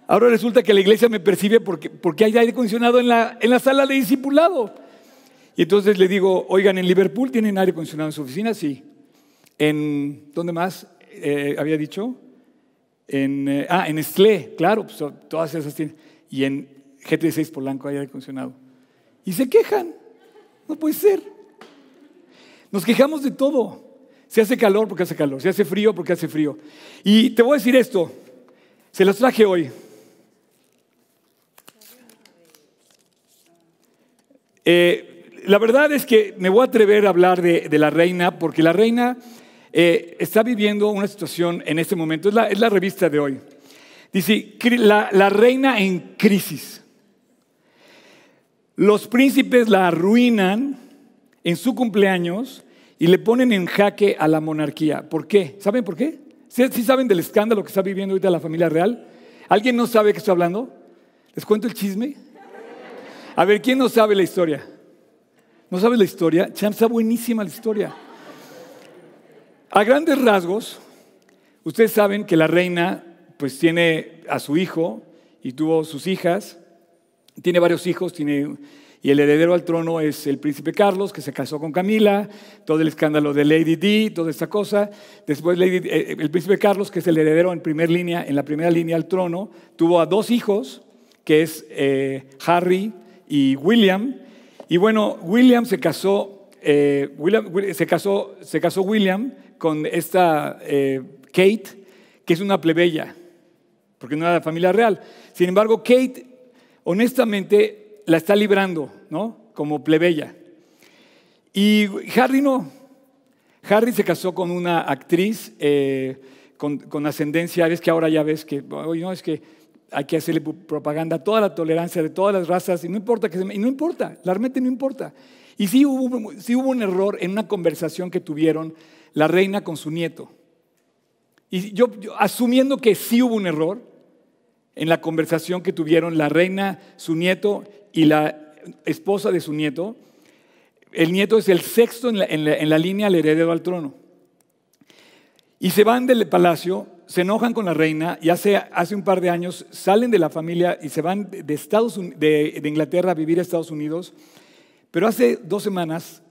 Ahora resulta que la iglesia me percibe porque, porque hay aire acondicionado en la, en la sala de discipulado. Y entonces le digo, oigan, ¿en Liverpool tienen aire acondicionado en su oficina? Sí. ¿En dónde más eh, había dicho? En, eh, ah, en Estlé, claro, pues, todas esas tienen. Y en GT6 Polanco hay aire acondicionado. Y se quejan. No puede ser. Nos quejamos de todo. Se hace calor porque hace calor, se hace frío porque hace frío. Y te voy a decir esto, se los traje hoy. Eh, la verdad es que me voy a atrever a hablar de, la reina, porque la reina eh, está viviendo una situación en este momento. Es la, revista de hoy. Dice, la, la reina en crisis. Los príncipes la arruinan en su cumpleaños y le ponen en jaque a la monarquía. ¿Por qué? ¿Saben por qué? ¿Sí, saben del escándalo que está viviendo ahorita la familia real? ¿Alguien no sabe qué estoy hablando? ¿Les cuento el chisme? A ver, ¿quién no sabe la historia? ¿No sabe la historia? Cham, está buenísima la historia. A grandes rasgos, ustedes saben que la reina pues tiene a su hijo y tuvo sus hijas, tiene varios hijos, tiene, Y el heredero al trono es el príncipe Carlos, que se casó con Camila, todo el escándalo de Lady Di, toda esta cosa. Después eh, el príncipe Carlos, que es el heredero en, primer línea, en la primera línea al trono, tuvo a dos hijos, que es eh, Harry y William. Y bueno, William se casó, eh, se casó, William con esta Kate, que es una plebeya, porque no era de familia real. Sin embargo, Kate, honestamente, la está librando, ¿no? Como plebeya. Y Harry no. Harry se casó con una actriz eh, con, ascendencia. Ves que ahora ya ves que, oye, no, es que hay que hacerle propaganda a toda la tolerancia de todas las razas y no importa que se, y no importa, realmente no importa. Y sí hubo, sí hubo un error en una conversación que tuvieron la reina con su nieto. Y yo asumiendo que sí hubo un error en la conversación que tuvieron la reina, su nieto y la esposa de su nieto, el nieto es el sexto en la, línea al heredero al trono. Y se van del palacio, se enojan con la reina y hace, hace un par de años salen de la familia y se van de, Estados, de, Inglaterra a vivir a Estados Unidos. Pero hace dos semanas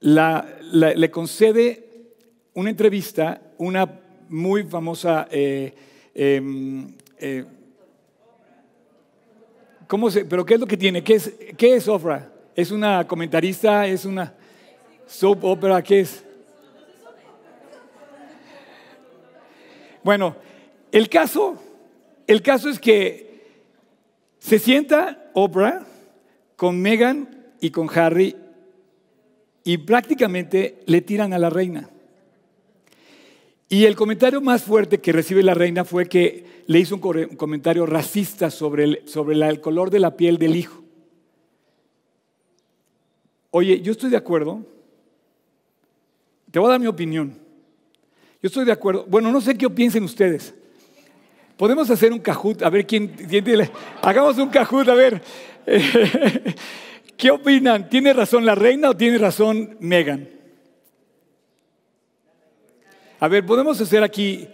le concede una entrevista una muy famosa eh, em, eh, ¿Cómo se, ¿Pero qué es lo que tiene? ¿Qué es, qué es Ofra? ¿Es una comentarista? ¿Es una soap opera? ¿Qué es? Bueno, el caso, el caso es que se sienta Oprah con Meghan y con Harry y prácticamente le tiran a la reina. Y el comentario más fuerte que recibe la reina fue que le hizo un comentario racista sobre el, sobre el color de la piel del hijo. Oye, yo estoy de acuerdo. Te voy a dar mi opinión. Yo estoy de acuerdo. Bueno, no sé qué piensen ustedes. Podemos hacer un cajut, a ver quién. Hagamos un cajut, a ver. *laughs* ¿Qué opinan? ¿Tiene razón la reina o tiene razón Megan? A ver, podemos hacer aquí.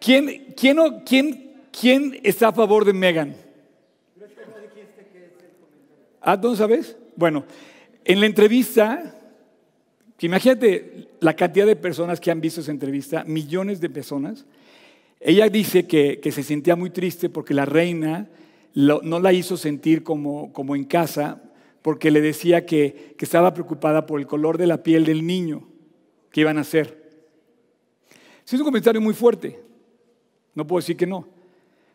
¿Quién, quién, quién, quién está a favor de Megan? ¿Ah, ¿dónde sabes? Bueno, en la entrevista, imagínate la cantidad de personas que han visto esa entrevista, millones de personas. Ella dice que, se sentía muy triste porque la reina no la hizo sentir como, como en casa, porque le decía que, que estaba preocupada por el color de la piel del niño que iban a hacer. Es un comentario muy fuerte. No puedo decir que no.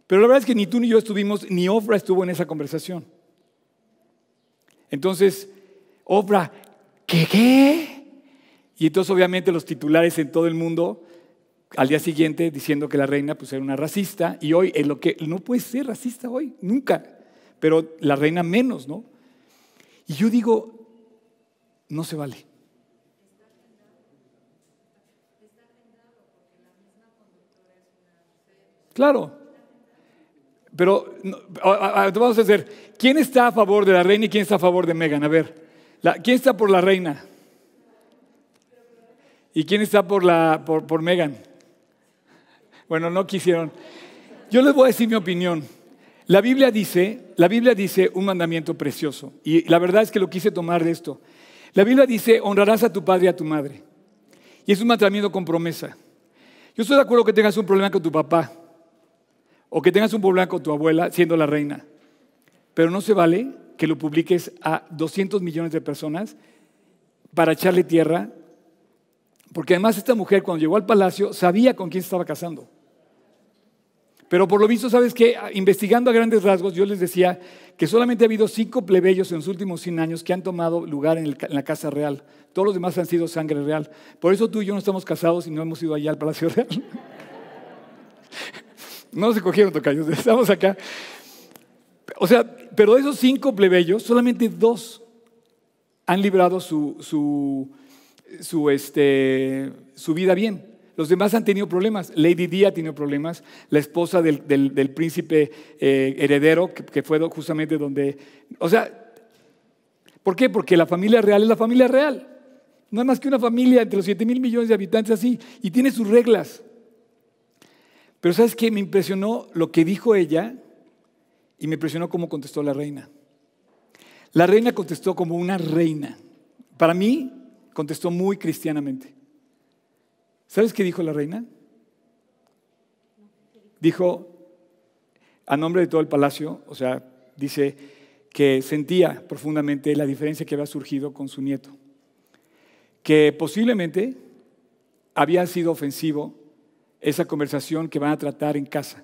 Pero la verdad es que ni tú ni yo estuvimos, ni Ofra estuvo en esa conversación. Entonces, Ofra, ¿qué qué? Y entonces obviamente los titulares en todo el mundo al día siguiente diciendo que la reina pues era una racista y hoy en lo que no puede ser racista hoy, nunca, pero la reina menos, ¿no? Y yo digo, no se vale. Claro. Pero vamos a hacer, ¿quién está a favor de la reina y quién está a favor de Megan? A ver, ¿quién está por la reina? ¿Y quién está por, por, por Megan? Bueno, no quisieron. Yo les voy a decir mi opinión. La Biblia dice, la Biblia dice un mandamiento precioso. Y la verdad es que lo quise tomar de esto. La Biblia dice, honrarás a tu padre y a tu madre. Y es un mandamiento con promesa. Yo estoy de acuerdo que tengas un problema con tu papá o que tengas un problema con tu abuela siendo la reina. Pero no se vale que lo publiques a 200 millones de personas para echarle tierra, porque además esta mujer cuando llegó al palacio sabía con quién se estaba casando. Pero por lo visto, ¿sabes qué? Investigando a grandes rasgos, yo les decía que solamente ha habido cinco plebeyos en los últimos 100 años que han tomado lugar en, la Casa Real. Todos los demás han sido sangre real. Por eso tú y yo no estamos casados y no hemos ido allá al Palacio *laughs* Real. No se cogieron tocayos, *laughs* estamos acá. O sea, pero de esos cinco plebeyos, solamente dos han librado su, su, este, su vida bien. Los demás han tenido problemas. Lady Di ha tenido problemas. La esposa del, del, príncipe eh, heredero, que, que, fue justamente donde... O sea, ¿por qué? Porque la familia real es la familia real. No es más que una familia entre los 7 mil millones de habitantes así. Y tiene sus reglas. Pero ¿sabes qué? Me impresionó lo que dijo ella y me impresionó cómo contestó la reina. La reina contestó como una reina. Para mí, contestó muy cristianamente. ¿Sabes qué dijo la reina? Dijo, a nombre de todo el palacio, o sea, dice que sentía profundamente la diferencia que había surgido con su nieto, que posiblemente había sido ofensivo esa conversación que van a tratar en casa.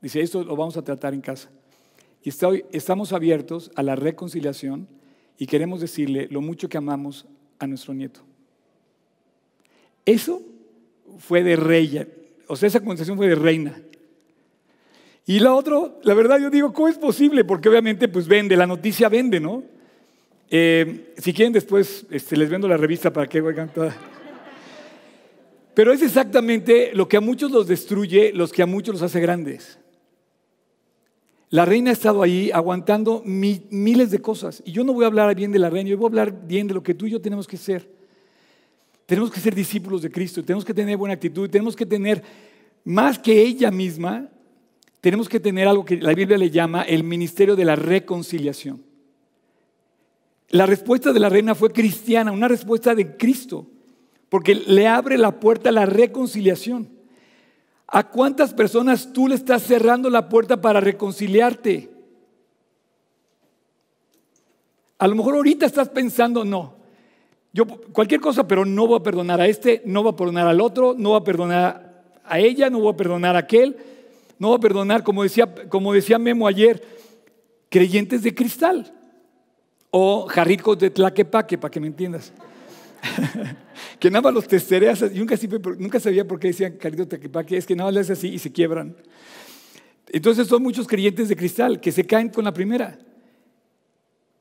Dice, esto lo vamos a tratar en casa. Y estamos abiertos a la reconciliación y queremos decirle lo mucho que amamos a nuestro nieto. Eso fue de reina, o sea, esa conversación fue de reina. Y la otra, la verdad yo digo, ¿cómo es posible? Porque obviamente pues vende, la noticia vende, ¿no? Eh, si quieren después este, les vendo la revista para que oigan toda. Pero es exactamente lo que a muchos los destruye, los que a muchos los hace grandes. La reina ha estado ahí aguantando miles de cosas. Y yo no voy a hablar bien de la reina, yo voy a hablar bien de lo que tú y yo tenemos que ser. Tenemos que ser discípulos de Cristo, tenemos que tener buena actitud, tenemos que tener más que ella misma, tenemos que tener algo que la Biblia le llama el ministerio de la reconciliación. La respuesta de la reina fue cristiana, una respuesta de Cristo, porque le abre la puerta a la reconciliación. ¿A cuántas personas tú le estás cerrando la puerta para reconciliarte? A lo mejor ahorita estás pensando, no, yo cualquier cosa, pero no voy a perdonar a este, no voy a perdonar al otro, no voy a perdonar a ella, no voy a perdonar a aquel, no voy a perdonar, como decía, como decía Memo ayer, creyentes de cristal o jarricos de tlaquepaque, para que me entiendas. *laughs* que nada más los testereas, yo nunca, nunca sabía por qué decían jarricos de tlaquepaque, es que nada más le haces así y se quiebran. Entonces son muchos creyentes de cristal que se caen con la primera.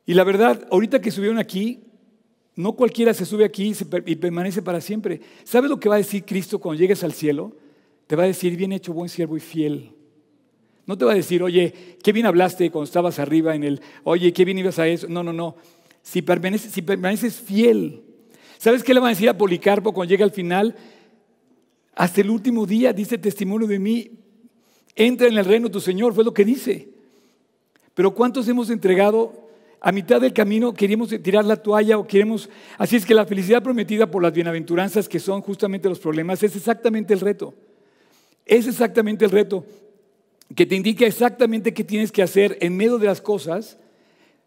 Y la verdad, ahorita que subieron aquí, no cualquiera se sube aquí y permanece para siempre. ¿Sabes lo que va a decir Cristo cuando llegues al cielo? Te va a decir, bien hecho, buen siervo y fiel. No te va a decir, oye, qué bien hablaste cuando estabas arriba en el, oye, qué bien ibas a eso. No, no, no. Si permaneces, si permaneces fiel. ¿Sabes qué le va a decir a Policarpo cuando llega al final? Hasta el último día dice testimonio de mí, entra en el reino de tu Señor, fue lo que dice. Pero ¿cuántos hemos entregado a mitad del camino queremos tirar la toalla o queremos... Así es que la felicidad prometida por las bienaventuranzas, que son justamente los problemas, es exactamente el reto. Es exactamente el reto que te indica exactamente qué tienes que hacer en medio de las cosas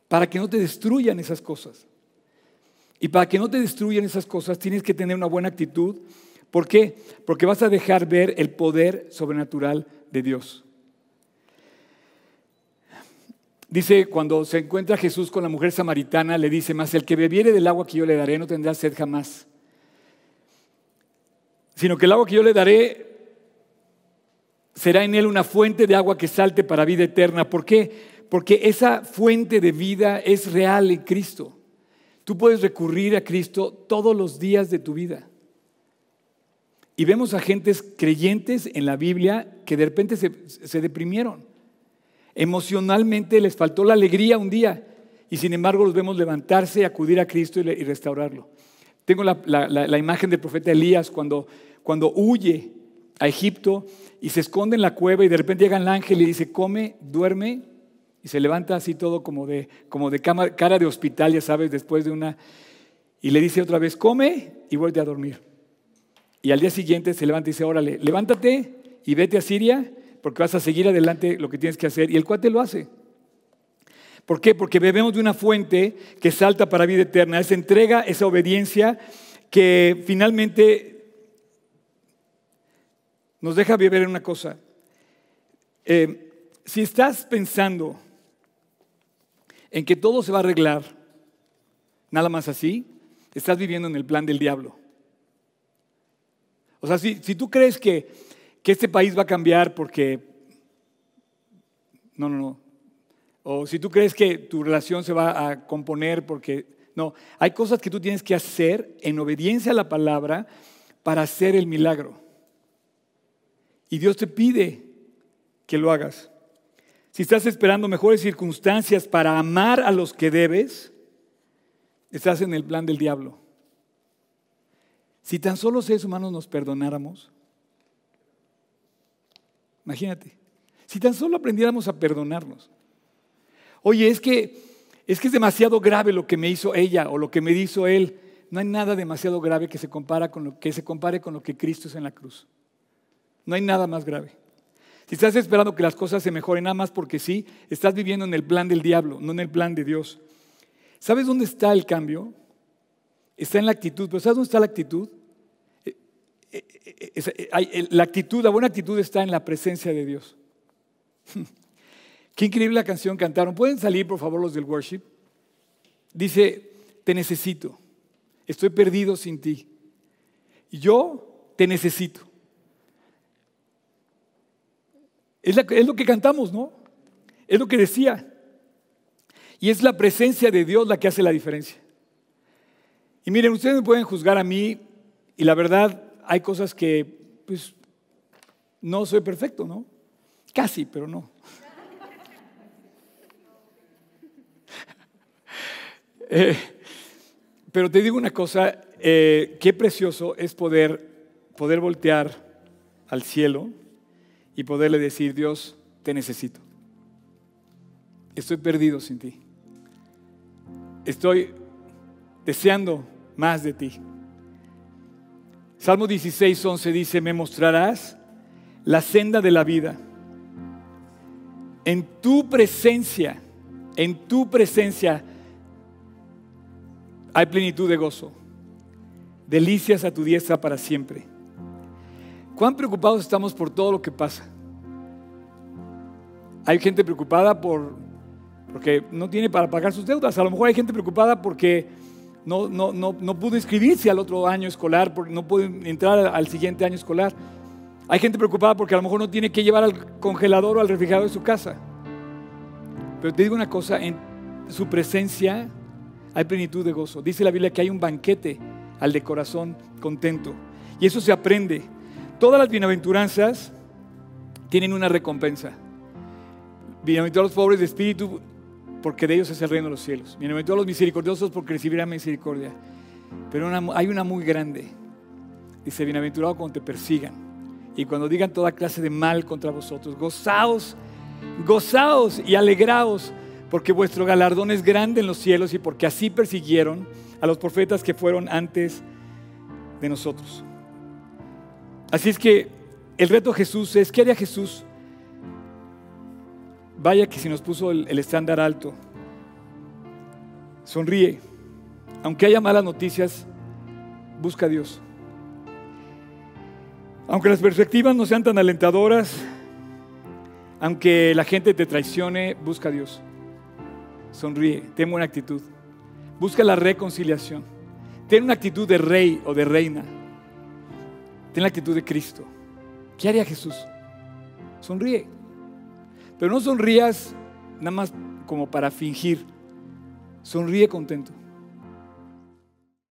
para que no te destruyan esas cosas. Y para que no te destruyan esas cosas tienes que tener una buena actitud. ¿Por qué? Porque vas a dejar ver el poder sobrenatural de Dios. Dice, cuando se encuentra Jesús con la mujer samaritana, le dice, más el que bebiere del agua que yo le daré no tendrá sed jamás, sino que el agua que yo le daré será en él una fuente de agua que salte para vida eterna. ¿Por qué? Porque esa fuente de vida es real en Cristo. Tú puedes recurrir a Cristo todos los días de tu vida. Y vemos a gentes creyentes en la Biblia que de repente se, se deprimieron Emocionalmente les faltó la alegría un día y sin embargo los vemos levantarse, acudir a Cristo y, restaurarlo. Tengo la, imagen del profeta Elías cuando, cuando huye a Egipto y se esconde en la cueva y de repente llega el ángel y dice, come, duerme, y se levanta así todo como de, como de cara de hospital, ya sabes, después de una... Y le dice otra vez, come y vuelve a dormir. Y al día siguiente se levanta y dice, órale, levántate y vete a Siria porque vas a seguir adelante lo que tienes que hacer. Y el cuate lo hace. ¿Por qué? Porque bebemos de una fuente que salta para vida eterna. Esa entrega, esa obediencia que finalmente nos deja beber en una cosa. Eh, si estás pensando en que todo se va a arreglar, nada más así, estás viviendo en el plan del diablo. O sea, si, si tú crees que que este país va a cambiar porque... No, no, no. O si tú crees que tu relación se va a componer porque... No, hay cosas que tú tienes que hacer en obediencia a la palabra para hacer el milagro. Y Dios te pide que lo hagas. Si estás esperando mejores circunstancias para amar a los que debes, estás en el plan del diablo. Si tan solo seres humanos nos perdonáramos, Imagínate. Si tan solo aprendiéramos a perdonarnos. Oye, es que Es que es demasiado grave lo que me hizo ella o lo que me hizo él. No hay nada demasiado grave que se, compara con lo, que se compare con lo que Cristo es en la cruz. No hay nada más grave. Si estás esperando que las cosas se mejoren nada más porque sí, estás viviendo en el plan del diablo, no en el plan de Dios. ¿Sabes dónde está el cambio? Está en la actitud. ¿Pero sabes dónde está la actitud? Eh, eh, eh, la actitud, la buena actitud está en la presencia de Dios. *laughs* Qué increíble la canción cantaron. ¿Pueden salir, por favor, los del worship? Dice, te necesito. Estoy perdido sin ti. Yo te necesito. Es, lo que cantamos, ¿no? Es lo que decía. Y es la presencia de Dios la que hace la diferencia. Y miren, ustedes me pueden juzgar a mí y la verdad hay cosas que, pues, no soy perfecto, ¿no? Casi, pero no. *laughs* Eh, pero te digo una cosa, eh, qué precioso es poder, poder voltear al cielo y poderle decir, Dios, te necesito. Estoy perdido sin ti. Estoy deseando más de ti. Salmo 16, 11 dice, me mostrarás la senda de la vida. En tu presencia, en tu presencia hay plenitud de gozo. Delicias a tu diestra para siempre. ¿Cuán preocupados estamos por todo lo que pasa? Hay gente preocupada por, porque no tiene para pagar sus deudas. A lo mejor hay gente preocupada porque no, no, no, pudo inscribirse al otro año escolar, porque no pudo entrar al siguiente año escolar. Hay gente preocupada porque a lo mejor no tiene que llevar al congelador o al refrigerador de su casa. Pero te digo una cosa, en su presencia hay plenitud de gozo. Dice la Biblia que hay un banquete al de corazón contento. Y eso se aprende. Todas las bienaventuranzas tienen una recompensa. Bienaventurados los pobres de espíritu, porque de ellos es el reino de los cielos. Bienaventurados los misericordiosos, porque recibirán misericordia. Pero hay una muy grande. Dice, bienaventurado cuando te persigan y cuando digan toda clase de mal contra vosotros. Gozaos, gozaos y alegraos, porque vuestro galardón es grande en los cielos y porque así persiguieron a los profetas que fueron antes de nosotros. Así es que el reto de Jesús es, ¿qué haría Jesús? Vaya que si nos puso el, el estándar alto. Sonríe. Aunque haya malas noticias, busca a Dios. Aunque las perspectivas no sean tan alentadoras, aunque la gente te traicione, busca a Dios. Sonríe, ten buena actitud. Busca la reconciliación. Ten una actitud de rey o de reina. Ten la actitud de Cristo. ¿Qué haría Jesús? Sonríe. Pero no sonrías nada más como para fingir. Sonríe contento.